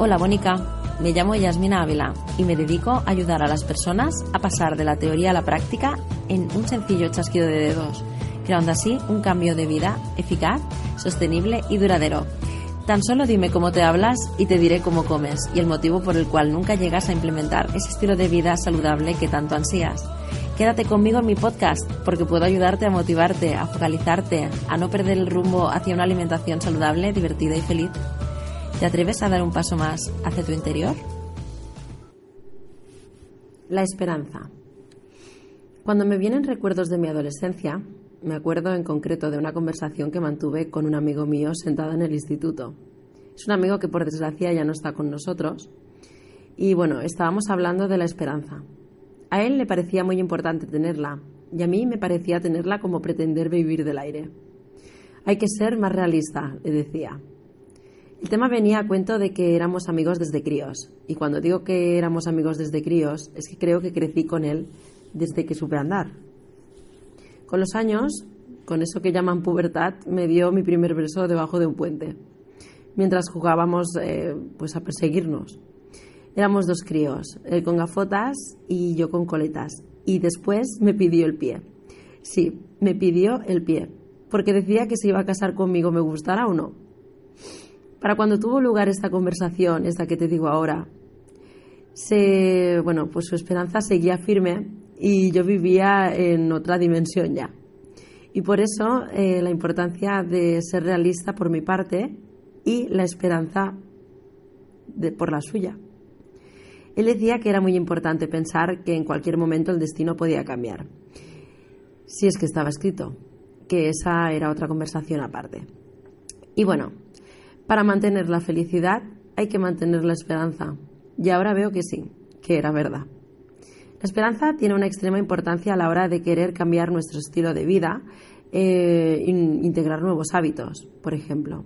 Hola, Mónica. Me llamo Yasmina Ávila y me dedico a ayudar a las personas a pasar de la teoría a la práctica en un sencillo chasquido de dedos, creando así un cambio de vida eficaz, sostenible y duradero. Tan solo dime cómo te hablas y te diré cómo comes y el motivo por el cual nunca llegas a implementar ese estilo de vida saludable que tanto ansías. Quédate conmigo en mi podcast porque puedo ayudarte a motivarte, a focalizarte, a no perder el rumbo hacia una alimentación saludable, divertida y feliz. ¿Te atreves a dar un paso más hacia tu interior? La esperanza. Cuando me vienen recuerdos de mi adolescencia, me acuerdo en concreto de una conversación que mantuve con un amigo mío sentado en el instituto. Es un amigo que por desgracia ya no está con nosotros. Y bueno, estábamos hablando de la esperanza. A él le parecía muy importante tenerla y a mí me parecía tenerla como pretender vivir del aire. Hay que ser más realista, le decía. El tema venía a cuento de que éramos amigos desde críos. Y cuando digo que éramos amigos desde críos, es que creo que crecí con él desde que supe andar. Con los años, con eso que llaman pubertad, me dio mi primer beso debajo de un puente, mientras jugábamos eh, pues a perseguirnos. Éramos dos críos, él con gafotas y yo con coletas. Y después me pidió el pie. Sí, me pidió el pie, porque decía que se iba a casar conmigo, me gustara o no. Para cuando tuvo lugar esta conversación, esta que te digo ahora, se, bueno, pues su esperanza seguía firme y yo vivía en otra dimensión ya. Y por eso eh, la importancia de ser realista por mi parte y la esperanza por la suya. Él decía que era muy importante pensar que en cualquier momento el destino podía cambiar, si es que estaba escrito, que esa era otra conversación aparte. Y bueno, para mantener la felicidad hay que mantener la esperanza. Y ahora veo que sí, que era verdad. La esperanza tiene una extrema importancia a la hora de querer cambiar nuestro estilo de vida, e integrar nuevos hábitos, por ejemplo.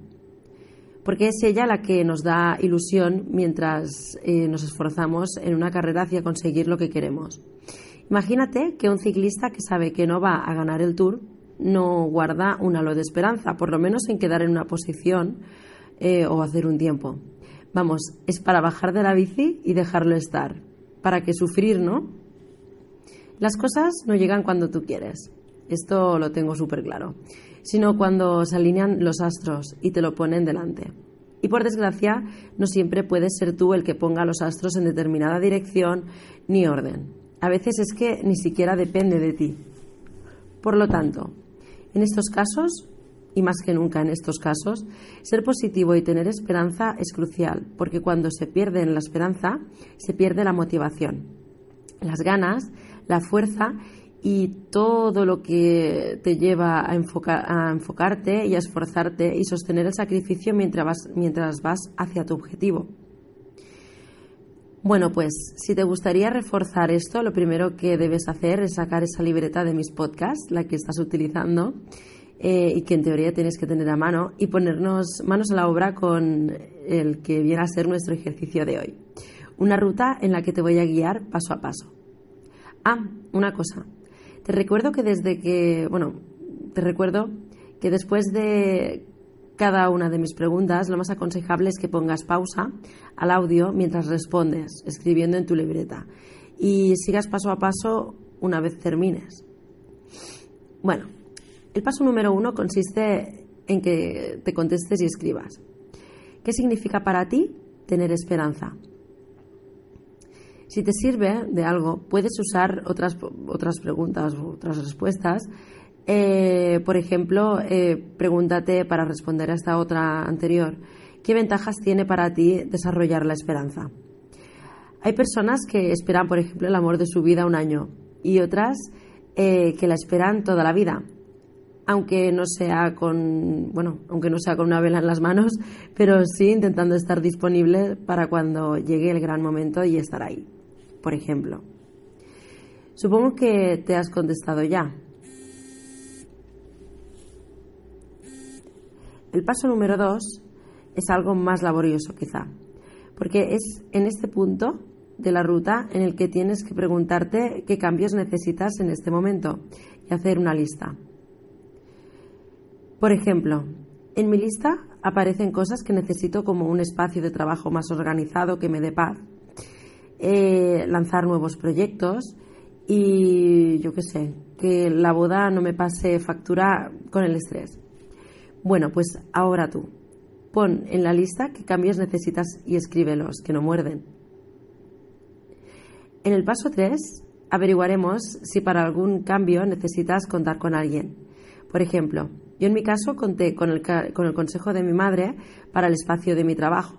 Porque es ella la que nos da ilusión mientras eh, nos esforzamos en una carrera hacia conseguir lo que queremos. Imagínate que un ciclista que sabe que no va a ganar el tour no guarda un halo de esperanza, por lo menos en quedar en una posición eh, o hacer un tiempo. Vamos, es para bajar de la bici y dejarlo estar. ¿Para que sufrir, no? Las cosas no llegan cuando tú quieres. Esto lo tengo súper claro. Sino cuando se alinean los astros y te lo ponen delante. Y por desgracia, no siempre puedes ser tú el que ponga los astros en determinada dirección ni orden. A veces es que ni siquiera depende de ti. Por lo tanto, en estos casos y más que nunca en estos casos, ser positivo y tener esperanza es crucial, porque cuando se pierde la esperanza, se pierde la motivación, las ganas, la fuerza y todo lo que te lleva a, a enfocarte y a esforzarte y sostener el sacrificio mientras mientras vas hacia tu objetivo. Bueno, pues si te gustaría reforzar esto, lo primero que debes hacer es sacar esa libreta de mis podcasts, la que estás utilizando, eh, y que en teoría tienes que tener a mano y ponernos manos a la obra con el que viene a ser nuestro ejercicio de hoy. Una ruta en la que te voy a guiar paso a paso. Ah, una cosa. Te recuerdo que desde que, bueno, te recuerdo que después de cada una de mis preguntas, lo más aconsejable es que pongas pausa al audio mientras respondes, escribiendo en tu libreta, y sigas paso a paso una vez termines. Bueno, el paso número uno consiste en que te contestes y escribas. ¿Qué significa para ti tener esperanza? Si te sirve de algo, puedes usar otras, otras preguntas otras respuestas. Eh, por ejemplo, eh, pregúntate para responder a esta otra anterior, ¿qué ventajas tiene para ti desarrollar la esperanza? Hay personas que esperan, por ejemplo, el amor de su vida un año y otras eh, que la esperan toda la vida. Aunque no sea con, bueno, aunque no sea con una vela en las manos, pero sí intentando estar disponible para cuando llegue el gran momento y estar ahí. Por ejemplo, supongo que te has contestado ya. El paso número dos es algo más laborioso quizá, porque es en este punto de la ruta en el que tienes que preguntarte qué cambios necesitas en este momento y hacer una lista. Por ejemplo, en mi lista aparecen cosas que necesito como un espacio de trabajo más organizado que me dé paz, eh, lanzar nuevos proyectos y yo qué sé, que la boda no me pase factura con el estrés. Bueno, pues ahora tú, pon en la lista qué cambios necesitas y escríbelos, que no muerden. En el paso 3 averiguaremos si para algún cambio necesitas contar con alguien. Por ejemplo, yo en mi caso conté con el, con el consejo de mi madre para el espacio de mi trabajo.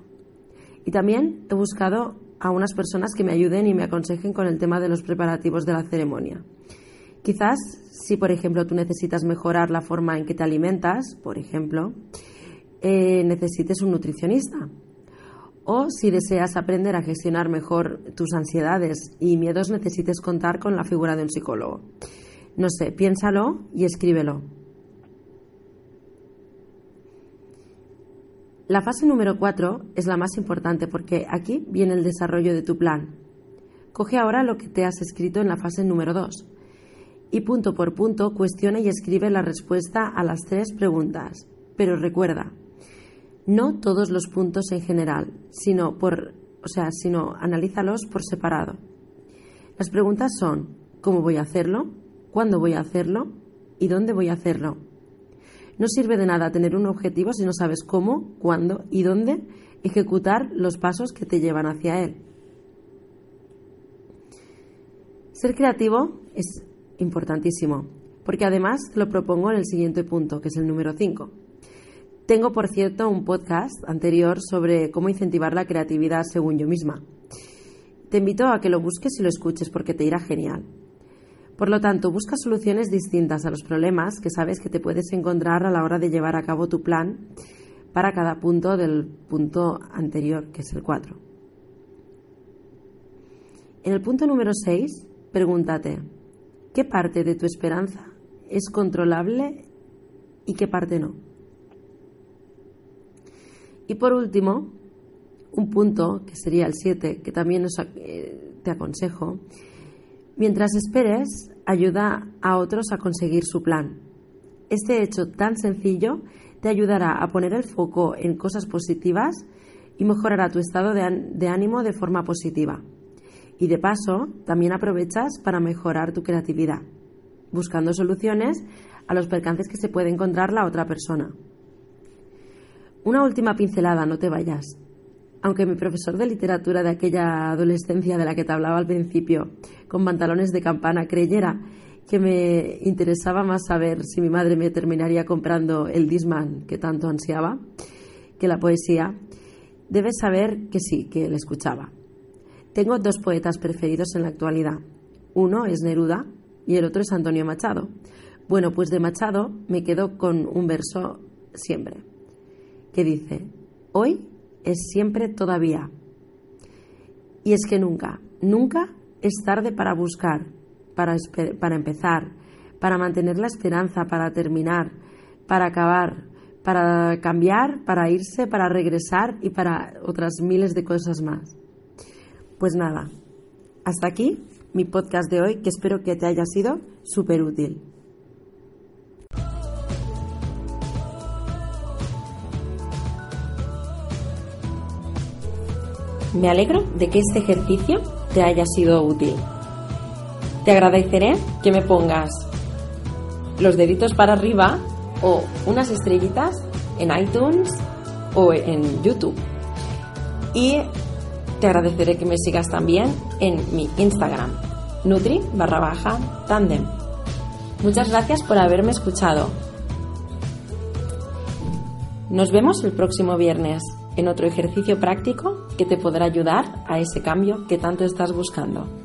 Y también he buscado a unas personas que me ayuden y me aconsejen con el tema de los preparativos de la ceremonia. Quizás, si por ejemplo tú necesitas mejorar la forma en que te alimentas, por ejemplo, eh, necesites un nutricionista. O si deseas aprender a gestionar mejor tus ansiedades y miedos, necesites contar con la figura de un psicólogo. No sé, piénsalo y escríbelo. La fase número 4 es la más importante porque aquí viene el desarrollo de tu plan. Coge ahora lo que te has escrito en la fase número 2 y punto por punto cuestiona y escribe la respuesta a las tres preguntas. Pero recuerda, no todos los puntos en general, sino por, o sea, sino analízalos por separado. Las preguntas son: ¿cómo voy a hacerlo? ¿Cuándo voy a hacerlo? ¿Y dónde voy a hacerlo? No sirve de nada tener un objetivo si no sabes cómo, cuándo y dónde ejecutar los pasos que te llevan hacia él. Ser creativo es importantísimo, porque además lo propongo en el siguiente punto, que es el número 5. Tengo, por cierto, un podcast anterior sobre cómo incentivar la creatividad según yo misma. Te invito a que lo busques y lo escuches porque te irá genial. Por lo tanto, busca soluciones distintas a los problemas que sabes que te puedes encontrar a la hora de llevar a cabo tu plan para cada punto del punto anterior, que es el 4. En el punto número 6, pregúntate, ¿qué parte de tu esperanza es controlable y qué parte no? Y por último, un punto, que sería el 7, que también eh, te aconsejo, Mientras esperes, ayuda a otros a conseguir su plan. Este hecho tan sencillo te ayudará a poner el foco en cosas positivas y mejorará tu estado de, ánimo de forma positiva. Y de paso, también aprovechas para mejorar tu creatividad, buscando soluciones a los percances que se puede encontrar la otra persona. Una última pincelada, no te vayas aunque mi profesor de literatura de aquella adolescencia de la que te hablaba al principio, con pantalones de campana, creyera que me interesaba más saber si mi madre me terminaría comprando el Disman que tanto ansiaba que la poesía, debes saber que sí, que le escuchaba. Tengo dos poetas preferidos en la actualidad. Uno es Neruda y el otro es Antonio Machado. Bueno, pues de Machado me quedo con un verso siempre, que dice, hoy es siempre todavía. Y es que nunca, nunca es tarde para buscar, para, para empezar, para mantener la esperanza, para terminar, para acabar, para cambiar, para irse, para regresar y para otras miles de cosas más. Pues nada, hasta aquí mi podcast de hoy que espero que te haya sido súper útil. Me alegro de que este ejercicio te haya sido útil. Te agradeceré que me pongas los deditos para arriba o unas estrellitas en iTunes o en YouTube. Y te agradeceré que me sigas también en mi Instagram, Nutri barra baja tandem. Muchas gracias por haberme escuchado. Nos vemos el próximo viernes en otro ejercicio práctico que te podrá ayudar a ese cambio que tanto estás buscando.